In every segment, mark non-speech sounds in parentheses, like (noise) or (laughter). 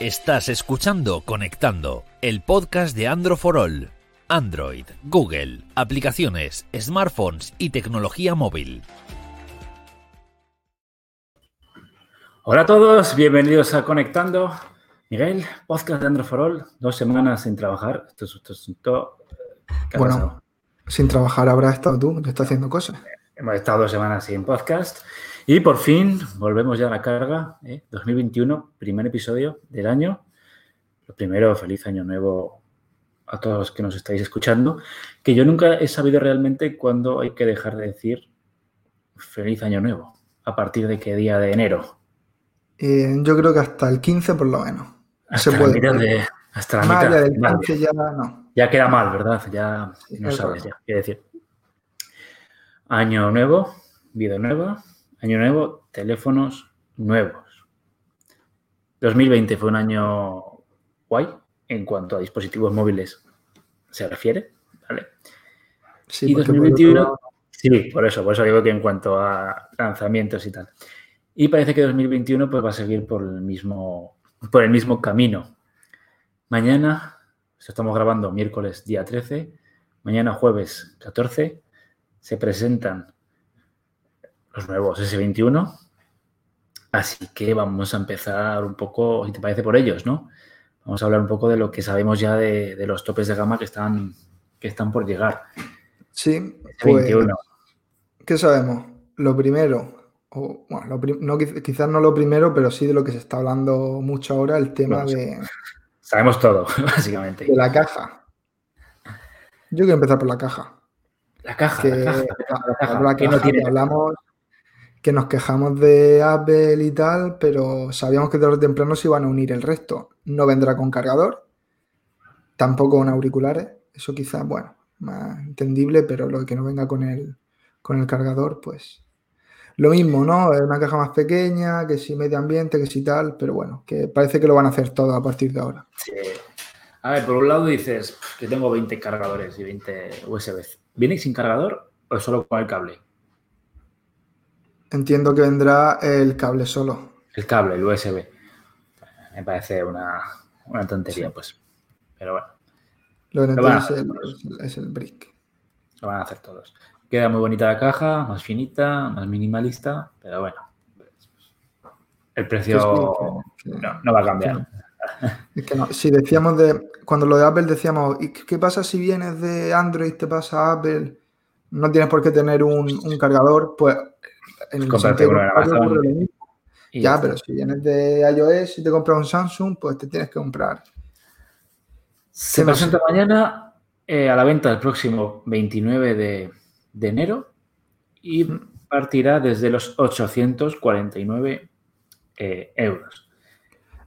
Estás escuchando Conectando, el podcast de Android for All. Android, Google, aplicaciones, smartphones y tecnología móvil. Hola a todos, bienvenidos a Conectando. Miguel, podcast de Android for All, dos semanas sin trabajar. Esto es, esto es todo- ¿Qué ha Bueno, pasado? sin trabajar habrás estado tú, que estás haciendo cosas. Hemos estado dos semanas sin podcast y por fin volvemos ya a la carga. ¿eh? 2021, primer episodio del año. Lo primero, feliz año nuevo a todos los que nos estáis escuchando. Que yo nunca he sabido realmente cuándo hay que dejar de decir feliz año nuevo. ¿A partir de qué día de enero? Eh, yo creo que hasta el 15 por lo menos. Hasta Se la puede. mitad de. Hasta la Más mitad. del Vale. 15 ya no. Ya queda mal, ¿verdad? Ya Sí, no es sabes ya qué decir. Año nuevo, vida nueva, año nuevo, teléfonos nuevos. 2020 fue un año guay en cuanto a dispositivos móviles se refiere, ¿vale? Sí, y porque por 2021, otro lado- sí, por eso, por eso digo que en cuanto a lanzamientos y tal. Y parece que 2021 pues, va a seguir por el mismo, por el mismo camino. Mañana, esto estamos grabando miércoles día 13, mañana jueves 14, se presentan los nuevos S21. Así que vamos a empezar un poco, si te parece, por ellos, ¿no? Vamos a hablar un poco de lo que sabemos ya de, de los topes de gama que están, que están por llegar. Sí, pues, S21. ¿qué sabemos? Lo primero, o, bueno, lo prim- no, quiz- quizás no lo primero, pero sí de lo que se está hablando mucho ahora, el tema Bueno, de, Sabemos todo, (laughs) básicamente. de la caja. Yo quiero empezar por la caja. La caja, que, la caja, la caja, la caja. la ¿Qué no tiene? que hablamos que nos quejamos de Apple y tal, pero sabíamos que tarde o temprano se iban a unir el resto. No vendrá con cargador, tampoco con auriculares, eso quizás, bueno, más entendible, pero lo que no venga con el, con el cargador, pues lo mismo, ¿no? Es una caja más pequeña, que si medio ambiente, que si tal, pero bueno, que parece que lo van a hacer todo a partir de ahora. A ver, por un lado dices "Pff, que tengo 20 cargadores y 20 USB. ¿Viene sin cargador o solo con el cable? Entiendo que vendrá el cable solo. El cable, el USB. Me parece una, una tontería, pues. Pero bueno, Lo que Lo van a es hacer el, es el- es el brick. lo van a hacer todos. Queda muy bonita la caja, más finita, más minimalista, pero bueno. El precio sí, no, no va a cambiar. Es que no, si decíamos de. Cuando lo de Apple decíamos, ¿y qué pasa si vienes de Android, te pasa a Apple? No tienes por qué tener un, un cargador, pues en el Cómprate sentido uno en contrario Amazon. ocurre lo mismo. Y Ya, pero si vienes de iOS y te compras un Samsung, pues te tienes que comprar. Se presenta mañana eh, a la venta el próximo 29 de, de enero y partirá desde los 849 eh, euros.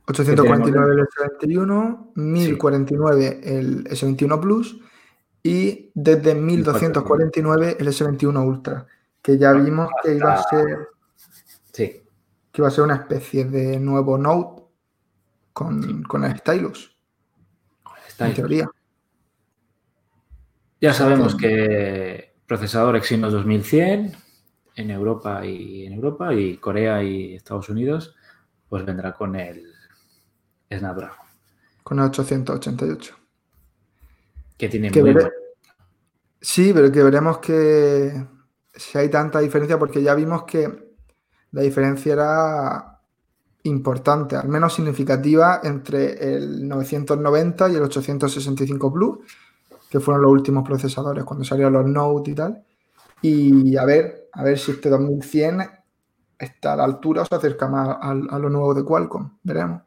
849 el S21, 1049 el S21 Plus y desde 1249 el S21 Ultra, que ya vimos que iba a ser Sí, que iba a ser una especie de nuevo Note con, con el stylus, está en teoría. Ya sabemos que procesador Exynos 2100 en Europa y en Europa y Corea y Estados Unidos pues vendrá con el Snapdragon. Con el 888. que tiene Que muy Sí, pero que veremos que si hay tanta diferencia, porque ya vimos que la diferencia era importante, al menos significativa, entre el 990 y el 865 Plus, que fueron los últimos procesadores cuando salieron los Note y tal. Y a ver, a ver si este 2100 está a la altura o se acerca más al- a, lo nuevo de Qualcomm. Veremos.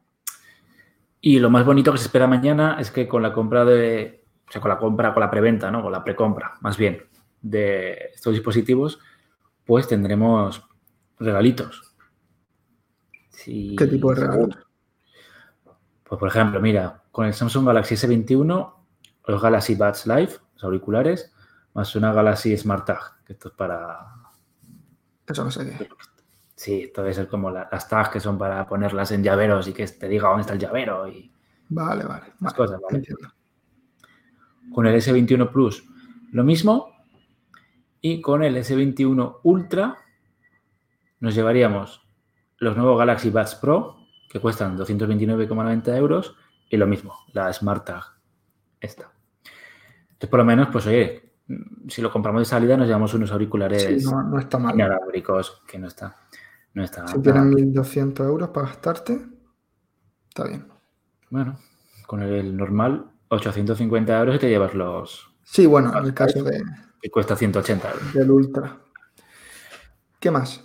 Y lo más bonito que se espera mañana es que con la compra de, o sea, con la compra, con la preventa, ¿no? Con la precompra, más bien, de estos dispositivos, pues tendremos regalitos. Sí, ¿Qué tipo de regalos? Pues por ejemplo, mira, con el Samsung Galaxy S21, los Galaxy Buds Live, los auriculares, más una Galaxy Smart Tag, que esto es para... Eso no sé qué. Sí, esto debe ser como la- las tags que son para ponerlas en llaveros y que te diga dónde está el llavero y Vale, vale. vale, cosas, ¿vale? entiendo. Con el S21 Plus lo mismo. Y con el S21 Ultra nos llevaríamos los nuevos Galaxy Buds Pro que cuestan 229,90 euros y lo mismo, la Smart Tag esta. Entonces, por lo menos, pues oye, si lo compramos de salida nos llevamos unos auriculares Sí, no, no está mal. inalámbricos, que no está, no está Si tienes 1.200 euros para gastarte, está bien. Bueno, con el normal, 850 euros y te llevas los Sí, bueno, en el caso de, que cuesta 180 euros. del Ultra. ¿Qué más?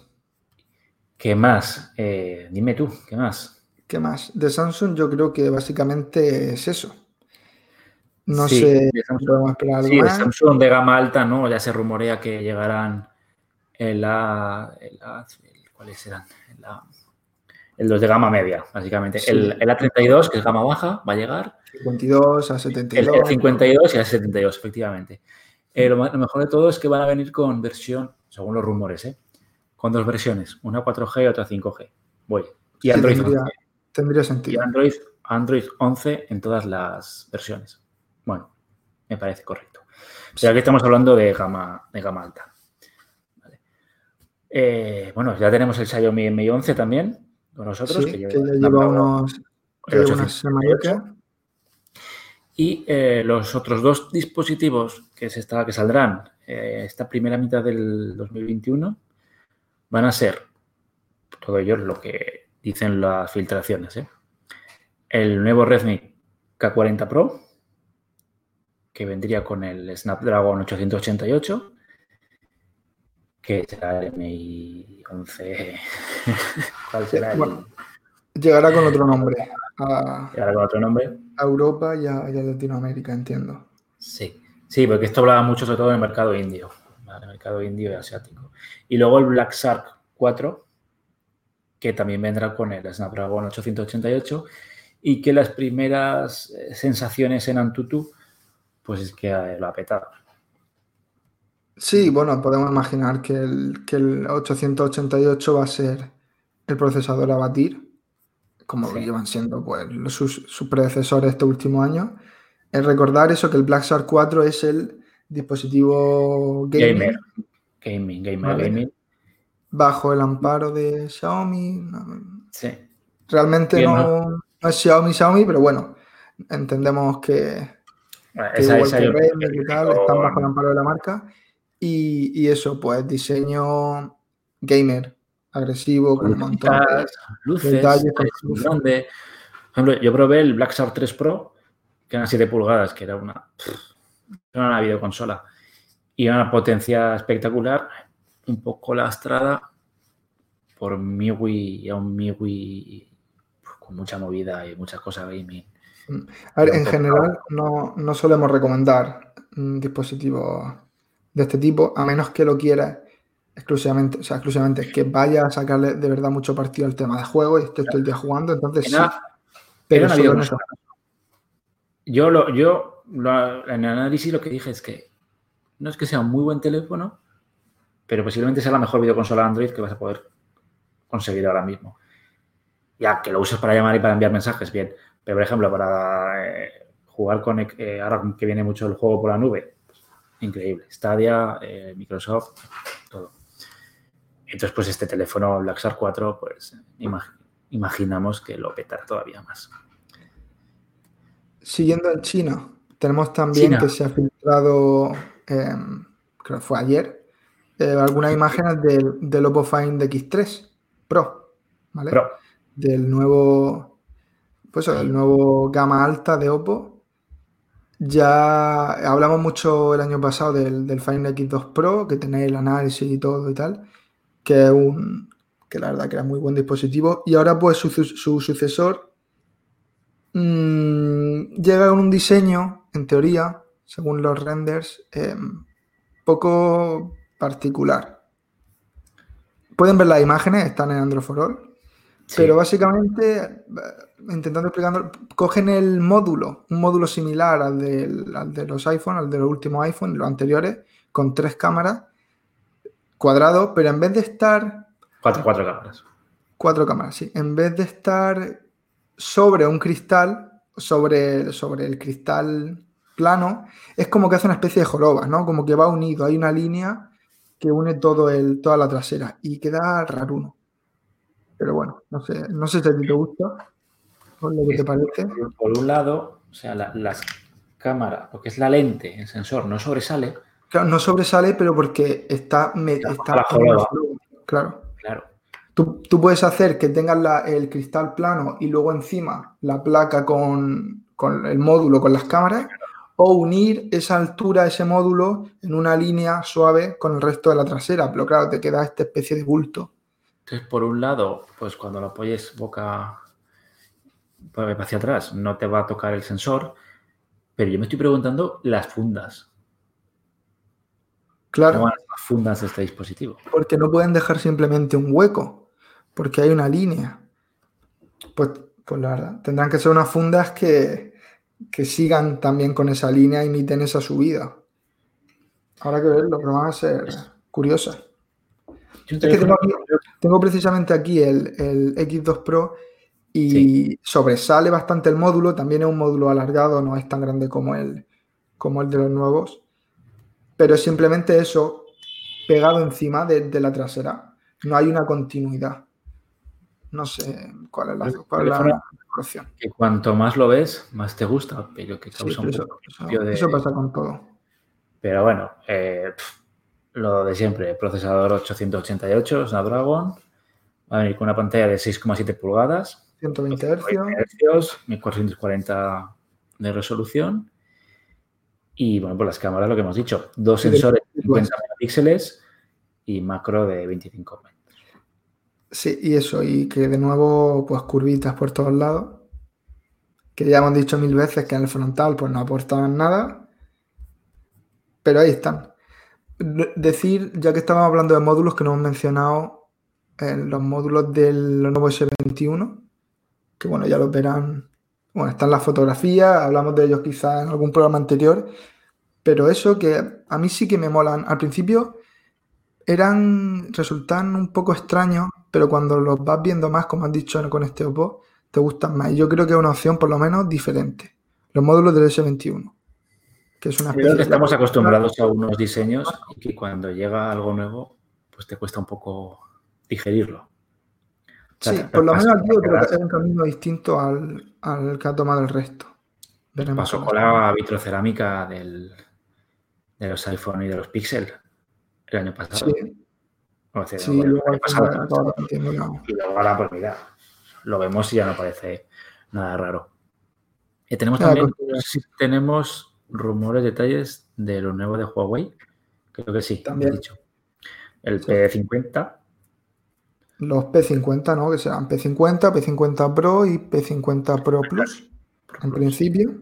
¿Qué más? Eh, dime tú, ¿qué más? ¿Qué más? De Samsung yo creo que básicamente es eso. No Sí, sé de Samsung. podemos esperar algo Sí, el más. Samsung de gama alta, ¿no? Ya se rumorea que llegarán el A, el A- el- ¿cuáles serán? El, A- el los de gama media, básicamente. Sí. El, el A32, que es gama baja, va a llegar. 52 a El, 72. el 52 y el 72, efectivamente. Eh, lo, mejor de todo es que van a venir con versión, según los rumores, ¿eh? Con dos versiones, una 4G y otra 5G. Voy. Y Sí, Android tendría, 11. tendría Y sentido. Android, Android 11 en todas las versiones. Bueno, me parece correcto. Pero aquí estamos hablando de gama, de gama alta. Vale. Eh, bueno, ya tenemos el Xiaomi Mi 11 también con nosotros. Sí, que que lleva ya el lleva Snapdragon unos, el lleva unas 888. Y eh, los otros dos dispositivos que, se está, que saldrán eh, esta primera mitad del 2021 van a ser, todo ello lo que dicen las filtraciones, ¿eh? el nuevo Redmi K40 Pro, que vendría con el Snapdragon 888, que será el Mi 11. (laughs) ¿Cuál será? el- Bueno, Llegará con otro nombre a, Ahora con otro nombre. A Europa y a, y a Latinoamérica, entiendo. Sí, sí, porque esto hablaba mucho sobre todo en el mercado indio, ¿vale? el mercado indio y asiático. Y luego el Black Shark 4, que también vendrá con el Snapdragon 888 y que las primeras eh, sensaciones en Antutu, pues es que eh, lo ha petado. Sí, bueno, podemos imaginar que el, que el 888 va a ser el procesador a batir, como Sí. llevan siendo pues, sus, sus predecesores este último año. Es recordar eso, que el Black Shark 4 es el dispositivo gaming Gamer, gaming, gamer, Vale. gaming. bajo el amparo de Xiaomi. No, Sí, Realmente Bien, no, no es Xiaomi, Xiaomi, pero bueno, entendemos que, Bueno, que esa, esa que y tal, están bajo el amparo de la marca. Y, y eso, pues diseño gamer, agresivo, con de... lucecitas, luces, detalles con luces. grande. Por ejemplo, yo probé el Black Shark 3 Pro, que eran 7 pulgadas, que era una, era una videoconsola. Y una potencia espectacular, un poco lastrada por MIUI, a un MIUI con mucha movida y muchas cosas gaming. A ver, en general no, no solemos recomendar un dispositivo de este tipo, a menos que lo quieras exclusivamente, o sea, exclusivamente que vaya a sacarle de verdad mucho partido al tema de juego y esté todo el día jugando, entonces sí. Pero videoconsola. Yo, lo, yo lo- en el análisis lo que dije es que no es que sea un muy buen teléfono, pero posiblemente sea la mejor videoconsola Android que vas a poder conseguir ahora mismo. Ya que lo uses para llamar y para enviar mensajes, bien. Pero, por ejemplo, para eh, jugar con, eh, ahora que viene mucho el juego por la nube, increíble. Stadia, eh, Microsoft. Entonces, pues este teléfono Black Shark 4, pues imag- imaginamos que lo petará todavía más. Siguiendo en China, tenemos también China. que se ha filtrado, eh, creo que fue ayer, eh, algunas imágenes del, del Oppo Find X3 Pro, ¿vale? Del nuevo, pues del nuevo gama alta de Oppo. Ya hablamos mucho el año pasado del, del Find X2 Pro, que tenéis el análisis y todo y tal, que es un, que la verdad que era muy buen dispositivo. Y ahora pues su, su sucesor mm, llega con un diseño, en teoría, según los renders, eh, poco particular. Pueden ver las imágenes, están en Android for All, sí. pero básicamente, eh, intentando explicando, cogen el módulo, un módulo similar al, del- al de los iPhone, al de los últimos iPhone, los anteriores, con tres cámaras cuadrados, pero en vez de estar cuatro, cuatro cámaras. Cuatro cámaras, sí. En vez de estar sobre un cristal, sobre, sobre el cristal plano, es como que hace una especie de joroba, ¿no? Como que va unido, hay una línea que une todo el, toda la trasera y queda raruno. pero bueno, no sé, no sé si a ti te gusta o lo que te parece. Por un lado, o sea, la, las cámaras, lo que es la lente, el sensor, no sobresale. Claro, no sobresale, pero porque está, me, Está está la joroba. claro. Claro. Tú, tú puedes hacer que tengas la- el cristal plano y luego encima la placa con, con el módulo con las cámaras, o unir esa altura, ese módulo, en una línea suave con el resto de la trasera. Pero claro, te queda esta especie de bulto. Entonces, por un lado, pues cuando lo apoyes boca pues, hacia atrás, no te va a tocar el sensor, pero yo me estoy preguntando las fundas. Claro. ¿Cómo van fundas este dispositivo? Porque no pueden dejar simplemente un hueco, porque hay una línea. Pues, pues la verdad, tendrán que ser unas fundas que, que sigan también con esa línea, imiten esa subida. Habrá que verlo, pero van a ser curiosas. Yo Es que teléfono- tengo, aquí- tengo precisamente aquí el, el X2 Pro y sobresale bastante el módulo. También es un módulo alargado, no es tan grande como el, como el de los nuevos. Pero simplemente eso pegado encima de, de la trasera. No hay una continuidad. No sé cuál es la, cuál es la opción. que cuanto más lo ves, más te gusta, pero que Sí, causa pero un eso, poco eso- de- eso pasa con todo. Pero bueno, eh, lo de siempre, procesador 888 Snapdragon, va a venir con una pantalla de 6,7 pulgadas, 120 Hz. hercios, 1440 de resolución y bueno, pues las cámaras, lo que hemos dicho, dos sensores de de- 50 megapíxeles y macro de 25 metros. Sí, y eso, y que de nuevo, pues curvitas por todos lados. Que ya hemos dicho mil veces que en el frontal, pues no aportaban nada. Pero ahí están. De- Decir, ya que estábamos hablando de módulos, que no hemos mencionado en los módulos del nuevo S21, que bueno, ya los verán. Bueno, están las fotografías, hablamos de ellos quizás en algún programa anterior. Pero eso que a mí sí que me molan. Al principio eran, resultan un poco extraños, pero cuando los vas viendo más, como has dicho con este Oppo, te gustan más. Y yo creo que es una opción por lo menos diferente. Los módulos del S21, que es una Creo que de- estamos acostumbrados a unos diseños y que cuando llega algo nuevo, pues te cuesta un poco digerirlo. Sí, por lo menos creo que pasó- es un camino distinto al, al que ha tomado el resto. Veremos Pasó con la vitrocerámica del, de los iPhone y de los Pixel el año pasado. Sí, O sí, luego el año al pasado. Y luego ahora, pues mira, lo vemos y ya no parece nada raro. Y tenemos Nada, también, tenemos rumores, detalles de lo nuevo de Huawei. Creo que sí, También. he dicho. El Sí. P50, Los P50, ¿no? Que serán P50, P50 Pro y P50 Pro Plus. en principio.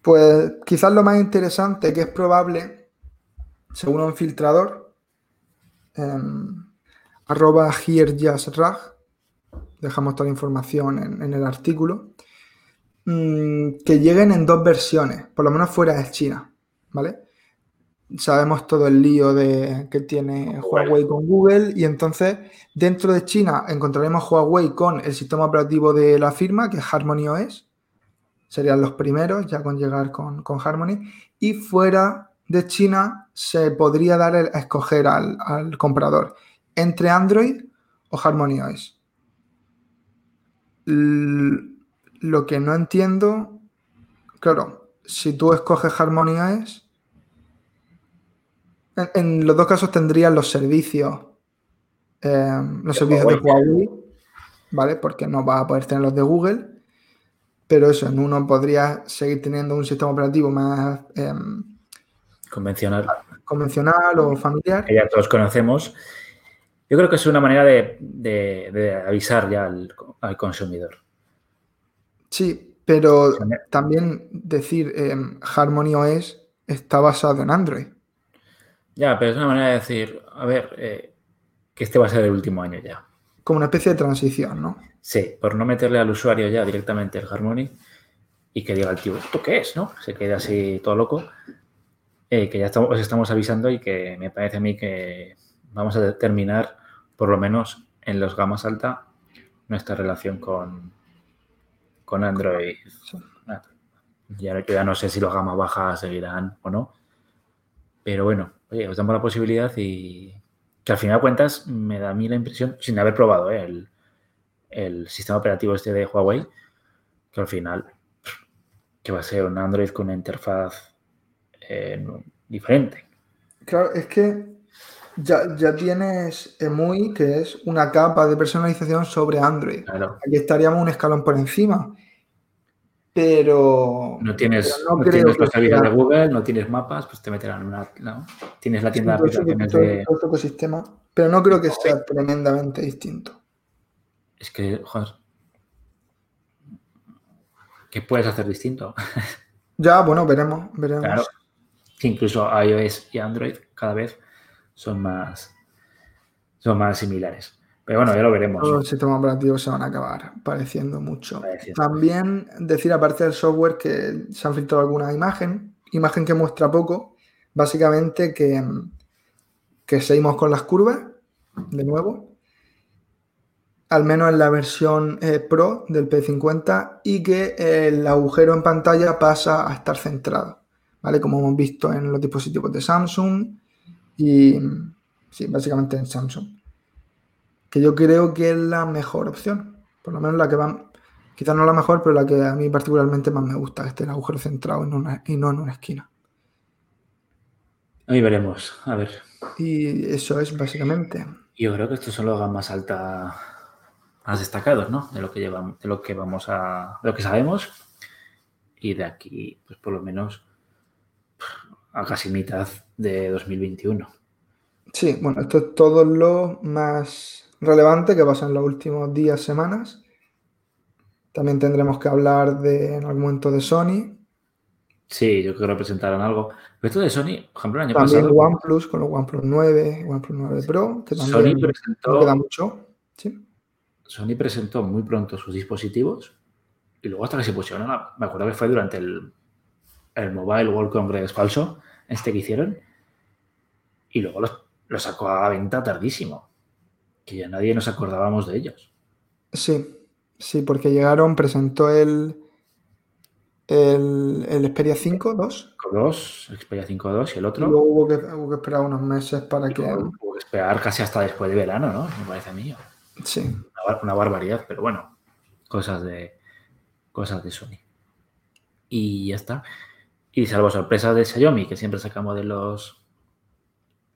Pues quizás lo más interesante que es probable, según un filtrador, em, arroba herejustrag, dejamos toda la información en, en el artículo, mm, que lleguen en dos versiones, por lo menos fuera de China, ¿vale? Sabemos todo el lío de, que tiene Huawei con Google y entonces dentro de China encontraremos Huawei con el sistema operativo de la firma, que es Harmony OS, serían los primeros ya con llegar con, con Harmony. Y fuera de China se podría dar el- a escoger al, al comprador entre Android o Harmony OS. L- lo que no entiendo, claro, si tú escoges Harmony OS, en, en los dos casos tendrían los servicios, eh, los De servicios de Huawei. ¿vale? Porque no va a poder tener los de Google. Pero eso, en uno podría seguir teniendo un sistema operativo más em, convencional, convencional o familiar. que ya todos conocemos. Yo creo que es una manera de, de- de avisar ya al, al consumidor. Sí, pero también decir em, Harmony OS está basado en Android. Ya, pero es una manera de decir, a ver, eh, que este va a ser el último año ya. Como una especie de transición, ¿no? Sí, por no meterle al usuario ya directamente el Harmony y que diga el tío, ¿esto qué es? ¿no? Se quede así todo loco. eh, que ya estamos, os estamos avisando y que me parece a mí que vamos a terminar, por lo menos en los gamas alta, nuestra relación con, con Android. Ya, ya no sé si los gamas bajas seguirán o no. Pero bueno, oye, os damos la posibilidad y que al final de cuentas me da a mí la impresión, sin haber probado ¿eh? el, el sistema operativo este de Huawei, que al final que va a ser un Android con una interfaz eh, diferente. Claro, es que ya, ya tienes EMUI, que es una capa de personalización sobre Android. Claro. Aquí estaríamos un escalón por encima. Pero. No tienes, pero no tienes de Google, no tienes mapas, pues te meterán en una. ¿no? Tienes la tienda de aplicaciones todo- de. todo este ecosistema. Pero no creo que sea tremendamente distinto. Es que, joder. ¿Qué puedes hacer distinto? (laughs) Ya, bueno, veremos, veremos. Claro. Que incluso iOS y Android cada vez son más, son más similares. Pero bueno, ya lo veremos. Todos los sistemas operativos se van a acabar pareciendo mucho. Pareciendo. También decir, aparte del software, que se han filtrado alguna imagen, imagen que muestra poco, básicamente que, que seguimos con las curvas, de nuevo, al menos en la versión eh, Pro del P50, y que el agujero en pantalla pasa a estar centrado, ¿vale? Como hemos visto en los dispositivos de Samsung y, sí, básicamente en Samsung que yo creo que es la mejor opción. Por lo menos la que va, quizás no la mejor, pero la que a mí particularmente más me gusta, que esté el agujero centrado en una- y no en una esquina. Ahí veremos. A ver. Y eso es básicamente. Yo creo que estos son los más alta, más destacados, ¿no? De lo que llevamos, de lo que vamos a, de lo que sabemos. Y de aquí, pues por lo menos a casi mitad de 2021. Sí, bueno, esto es todo lo más relevante que pasa en los últimos días, semanas. También tendremos que hablar de, en algún momento de Sony. Sí, yo creo que presentarán algo. Pero esto de Sony, por ejemplo, el año También pasado, OnePlus con los OnePlus 9, OnePlus 9 Pro, que Sony también no presentó, queda mucho. Sí. Sony presentó muy pronto sus dispositivos y luego hasta que se pusieron, a- me acuerdo que fue durante el, el Mobile World Congress falso, este que hicieron, y luego los, los sacó a la venta tardísimo, que ya nadie nos acordábamos de ellos. Sí, sí, porque llegaron, presentó el, el, el Xperia 5, 2, 2, Xperia 5.2 y el y otro. luego hubo que, hubo que esperar unos meses para y que... hubo que esperar casi hasta después de verano, ¿no? Me parece a mí. Sí, Una, bar- una barbaridad, pero bueno, cosas de cosas de Sony. Y ya está. Y salvo sorpresas de Xiaomi, que siempre sacamos de los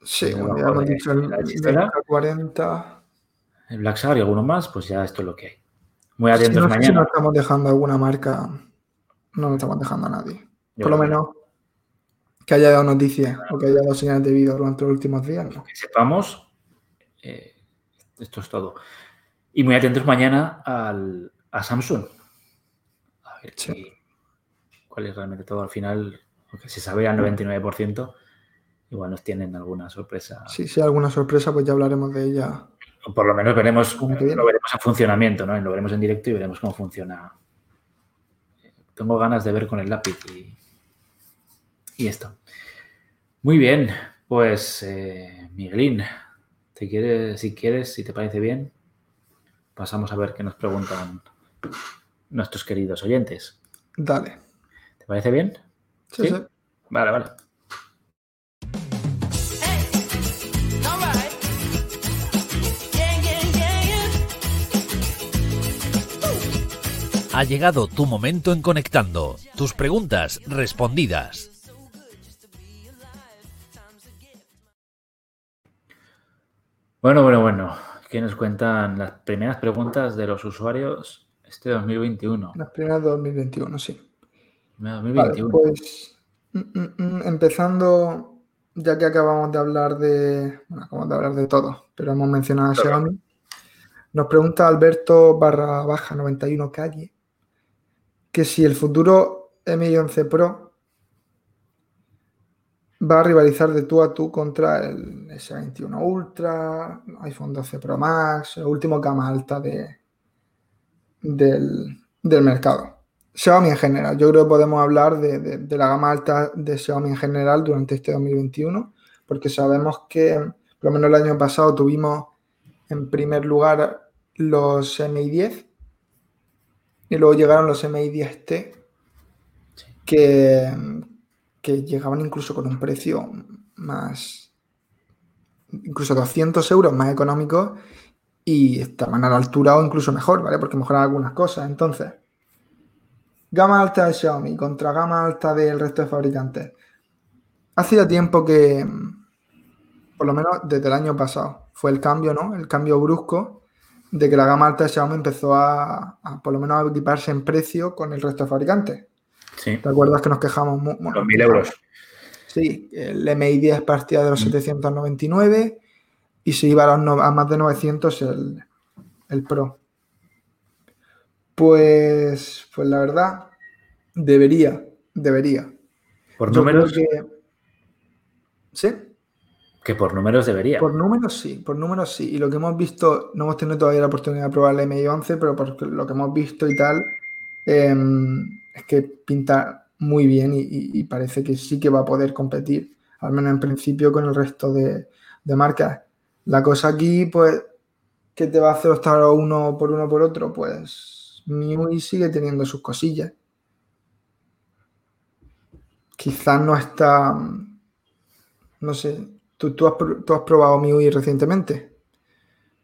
sí, bueno, ya hemos de- dicho el, de la el chistera. 40. El Black Shark y alguno más, pues ya esto es lo que hay. Muy Si atentos no sé si mañana. nos estamos dejando alguna marca, no nos estamos dejando a nadie. Yo Por lo menos que haya dado noticias o que haya dado señales de vida durante los últimos días, ¿no? que sepamos, eh, esto es todo. Y muy atentos mañana al, a Samsung. A ver Sí. qué- cuál es realmente todo al final, porque se sabe al 99%, igual nos tienen alguna sorpresa. Sí, si hay alguna sorpresa, pues ya hablaremos de ella. Por lo menos veremos, lo veremos en funcionamiento, ¿no? Lo veremos en directo y veremos cómo funciona. Tengo ganas de ver con el lápiz y, y esto. Muy bien, pues eh, Miguelín, te quieres, si quieres, si te parece bien, pasamos a ver qué nos preguntan nuestros queridos oyentes. Dale. ¿Te parece bien? Sí, ¿Sí? sí. Vale, vale. Ha llegado tu momento en Conectando. Tus preguntas respondidas. Bueno, bueno, bueno. ¿Qué nos cuentan las primeras preguntas de los usuarios este 2021? Las primeras de 2021, sí. Vale, 2021. pues mm, mm, mm, empezando, ya que acabamos de hablar de, bueno, acabamos de hablar de todo, pero hemos mencionado a. Xiaomi. Nos pregunta Alberto barra baja 91 calle que si el futuro Mi 11 Pro va a rivalizar de tú a tú contra el S21 Ultra, iPhone 12 Pro Max, el último gama alta de, del, del mercado. Xiaomi en general. Yo creo que podemos hablar de, de- de la gama alta de Xiaomi en general durante este 2021, porque sabemos que por lo menos el año pasado tuvimos en primer lugar los Mi 10 y luego llegaron los Mi 10T que, que llegaban incluso con un precio más, incluso 200 euros más económico y estaban a la altura o incluso mejor, ¿vale? Porque mejoran algunas cosas. Entonces, gama alta de Xiaomi contra gama alta del resto de fabricantes. Hacía tiempo que, por lo menos desde el año pasado, fue el cambio, ¿no? El cambio brusco de que la gama alta de Xiaomi empezó a, a, por lo menos a equiparse en precio con el resto de fabricantes. Sí. ¿Te acuerdas que nos quejamos? bueno, Los 1000 euros. Sí, el MI 10 partía de los 799 y se iba a, los no- a más de 900 el, el Pro. Pues, pues la verdad, debería, debería. Por Yo números, que- ¿Sí? Que por números debería. Por números sí, por números sí. Y lo que hemos visto, no hemos tenido todavía la oportunidad de probar el MI 11, pero por lo que hemos visto y tal, em, es que pinta muy bien y, parece que sí que va a poder competir, al menos en principio, con el resto de, de marcas. La cosa aquí, pues, ¿qué te va a hacer estar uno por uno por otro? Pues MIUI sigue teniendo sus cosillas. Quizás no está, no sé, ¿tú, tú has, tú has probado MIUI recientemente?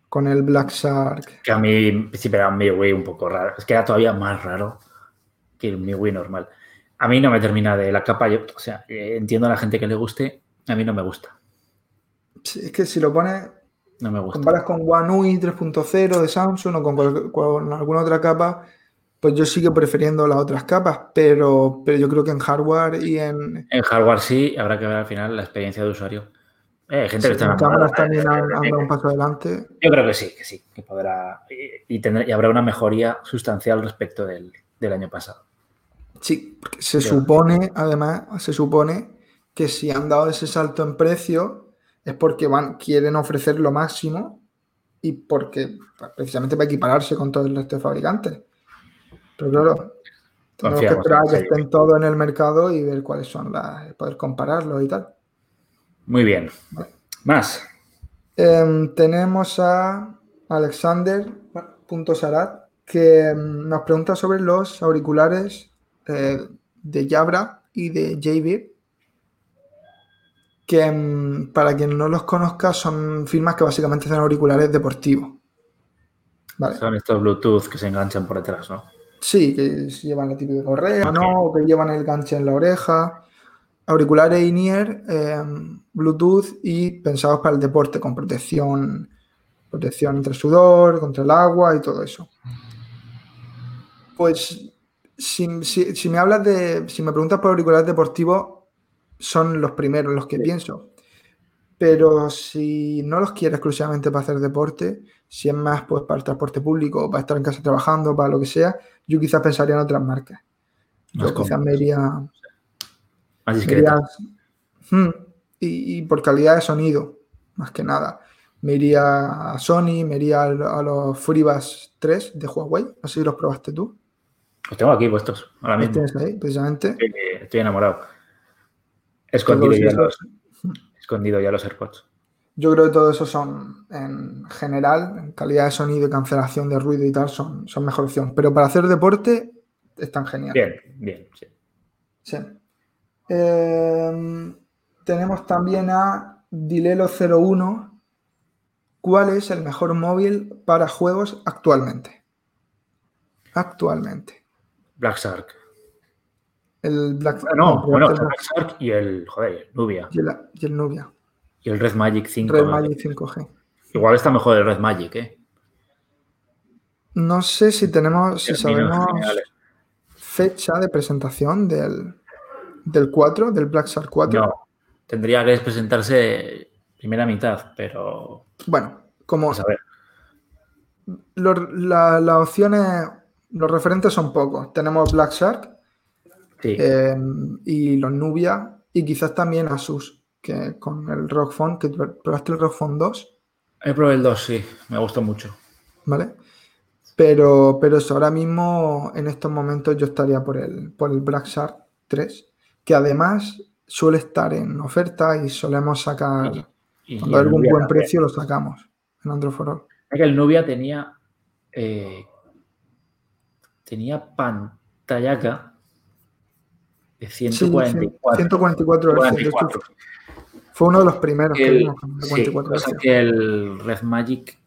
Con el Black Shark. Que a mí sí me era un MIUI un poco raro. Es que era todavía más raro que el MIUI normal. A mí no me termina de la capa. Yo, o sea, eh, entiendo a la gente que le guste. A mí no me gusta. Sí, Es que si lo pones, No me gusta. comparas con One UI 3.0 de Samsung o con, con alguna otra capa, pues yo sigo prefiriendo las otras capas, pero, pero yo creo que en hardware y en, En hardware sí, habrá que ver al final la experiencia de usuario. Eh, hay gente sí, que está en enamorada. cámaras también han, han dado un paso adelante. Yo creo que sí, que sí, que podrá. Y, y tendrá- y habrá una mejoría sustancial respecto del, del año pasado. Sí, porque se supone, además, se supone que si han dado ese salto en precio es porque van, quieren ofrecer lo máximo y porque pues, precisamente para equipararse con todo el resto de fabricantes. Pero claro, tenemos que esperar a que estén todos en el mercado y ver cuáles son las, poder compararlos y tal. Muy bien. Más. Em, tenemos a Alexander.sarat que em, nos pregunta sobre los auriculares eh, de Jabra y de JBear, que em, para quien no los conozca son firmas que básicamente hacen auriculares deportivos. Vale. Son estos Bluetooth que se enganchan por detrás, ¿no? Sí, que llevan la típica correa. ¿no? O que llevan el ganche en la oreja. Auriculares in-ear, eh, Bluetooth y pensados para el deporte, con protección, protección contra el sudor, contra el agua y todo eso. Pues, si, si- si me hablas de, si me preguntas por auriculares deportivos, son los primeros los que pienso. Pero si no los quieres exclusivamente para hacer deporte, si es más pues, para el transporte público, para estar en casa trabajando, para lo que sea, yo quizás pensaría en otras marcas. Yo quizás me iría, Más me discreta. iría- Hmm, y, y por calidad de sonido, más que nada. Me iría a Sony, me iría a, los FreeBuds 3 de Huawei. No sé si los probaste tú. Los tengo aquí puestos, ahora mismo. tienes ahí, precisamente. Estoy enamorado. Escondido ya, los, escondido ya los AirPods. Yo creo que todo eso son, en general, en calidad de sonido y cancelación de ruido y tal, son, son mejor opción. Pero para hacer deporte, están genial. Bien, bien. sí. Sí. Eh, tenemos también a Dilelo01. ¿Cuál es el mejor móvil para juegos actualmente? Actualmente. Black Shark. El Black Ah, no, el bueno, Black- el Black Shark y el, joder, el Nubia. y el, y el Nubia. Y el Red Magic 5. Red Magic 5G. Igual está mejor el Red Magic, ¿eh? No sé si tenemos, si sabemos fecha de presentación del, del 4, del Black Shark 4. No, tendría que presentarse primera mitad, pero Bueno, como vamos a ver. los- la- las opciones, los referentes son pocos. Tenemos Black Shark, Sí, eh, y los Nubia y quizás también Asus, que con el Rock Phone, que probaste el Rock Phone 2, he probado el 2, sí, me gustó mucho. ¿vale? Pero, pero eso, ahora mismo en estos momentos yo estaría por el, por el Black Shark 3, que además suele estar en oferta y solemos sacar, Y- y cuando hay algún buen también. precio lo sacamos en Android for All. Es que el Nubia tenía eh, tenía pantallaca de Sí, 144. 144 Hz. de hecho, 144. Fue uno de los primeros que El- vimos con sí, 144 cosa Hz. que el Red Magic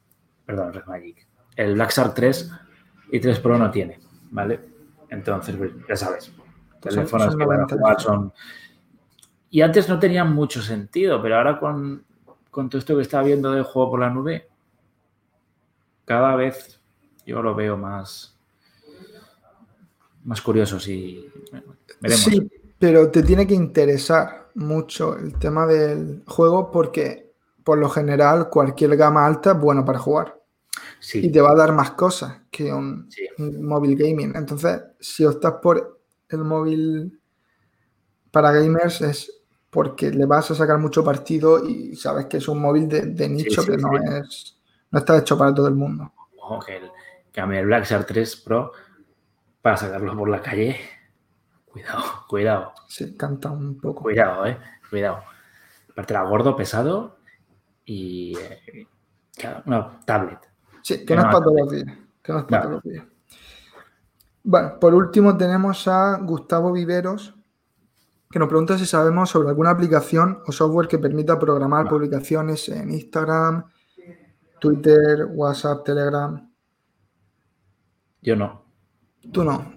perdón, Red Magic. El Black Shark 3 y 3 Pro no tiene, ¿vale? Entonces, pues, ya sabes, teléfonos son que van a 90 jugar son... Y antes no tenían mucho sentido, pero ahora con, con todo esto que está viendo del juego por la nube, cada vez yo lo veo más, más curioso veremos. Sí, pero te tiene que interesar mucho el tema del juego porque por lo general cualquier gama alta es bueno para jugar Sí, y te va a dar más cosas que un, sí. un móvil gaming. Entonces, si optas por el móvil para gamers es porque le vas a sacar mucho partido y sabes que es un móvil de, de nicho sí, que no es no está hecho para todo el mundo. Ojo, que el, que el Black Shark 3 Pro para sacarlo por la calle. Cuidado, cuidado, Sí, canta un poco. cuidado, eh. Cuidado. Aparte era gordo, pesado y eh, claro, una tablet. Sí, que no es No, para todos los días. Que no es para No. todos los días. Bueno, por último tenemos a Gustavo Viveros, que nos pregunta si sabemos sobre alguna aplicación o software que permita programar publicaciones en Instagram, Twitter, WhatsApp, Telegram. Yo no. Tú no.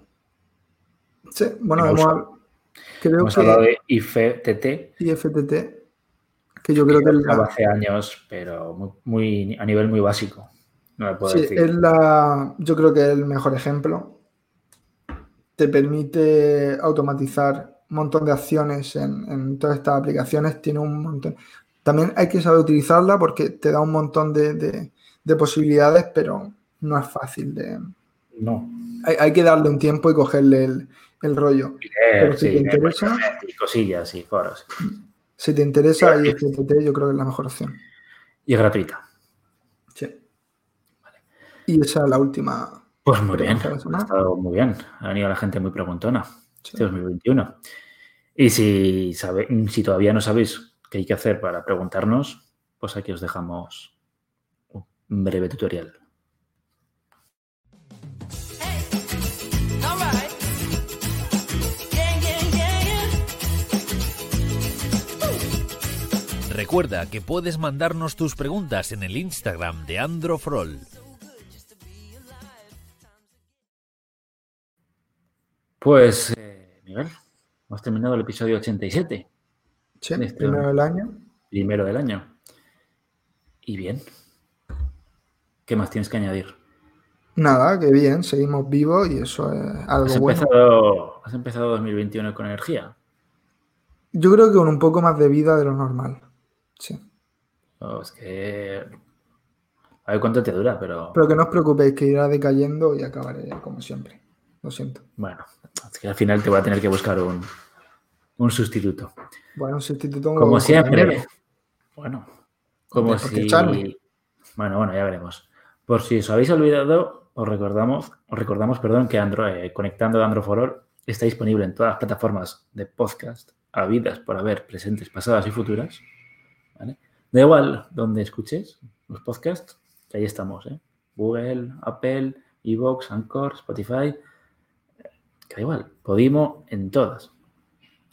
Sí, bueno, Hemos- creo Hemos hablado que de IFTT, IFTT, que yo creo que es la, hace años, pero muy, muy- a nivel muy básico. No puedo sí, decir. es la, yo creo que es el mejor ejemplo. Te permite automatizar un montón de acciones en, en todas estas aplicaciones. Tiene un montón. También hay que saber utilizarla porque te da un montón de, de- de posibilidades, pero no es fácil de. No. Hay, hay que darle un tiempo y cogerle el, el rollo. Pero si sí, te leer interesa- y cosillas y foros. Si te interesa, Sí. IFTT yo creo que es la mejor opción. Y es gratuita. Sí. Y esa es la última. Pues muy bien, de la ha estado muy bien. Ha venido la gente muy preguntona. Sí. Este 2021. Y si, sabe, si todavía no sabéis qué hay que hacer para preguntarnos, pues aquí os dejamos un breve tutorial. Recuerda que puedes mandarnos tus preguntas en el Instagram de Androfrol. Pues, eh, Miguel, hemos terminado el episodio 87, Sí, Este- primero del año. primero del año. Y bien. ¿Qué más tienes que añadir? Nada, que bien, seguimos vivos y eso es algo ¿Has bueno. empezado, has empezado 2021 con energía? Yo creo que con un poco más de vida de lo normal. Sí. Oh, es que... A ver cuánto te dura, pero... Pero que no os preocupéis, que irá decayendo y acabaré como siempre. Lo siento. Bueno, es que al final te voy a tener que buscar un, un sustituto. Bueno, un sustituto Como siempre. Bueno, como si... Charlie. Bueno, bueno, ya veremos. Por si os habéis olvidado, os recordamos, os recordamos, perdón, que Android, eh, conectando de Android for All está disponible en todas las plataformas de podcast habidas por haber presentes, pasadas y futuras. ¿vale? Da igual donde escuches los podcasts, que ahí estamos, ¿eh? Google, Apple, Evox, Anchor, Spotify, que da igual, Podimo en todas.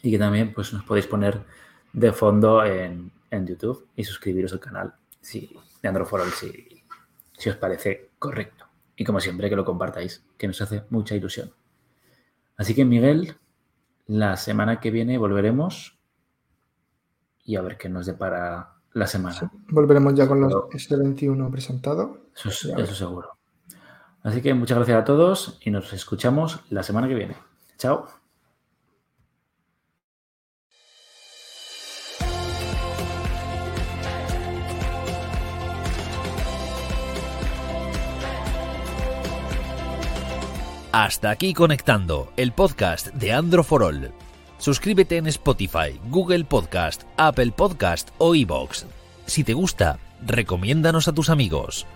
Y que también pues, nos podéis poner de fondo en, en YouTube y suscribiros al canal si, de Android for All si, si os parece correcto. Y como siempre, que lo compartáis, que nos hace mucha ilusión. Así que, Miguel, la semana que viene volveremos y a ver qué nos depara la semana. Sí. Volveremos ya con los Pero- S21 presentados. Eso, es- eso seguro. Así que muchas gracias a todos y nos escuchamos la semana que viene. Chao. Hasta aquí conectando el podcast de Andro for All. Suscríbete en Spotify, Google Podcast, Apple Podcast o iBox. Si te gusta, recomiéndanos a tus amigos.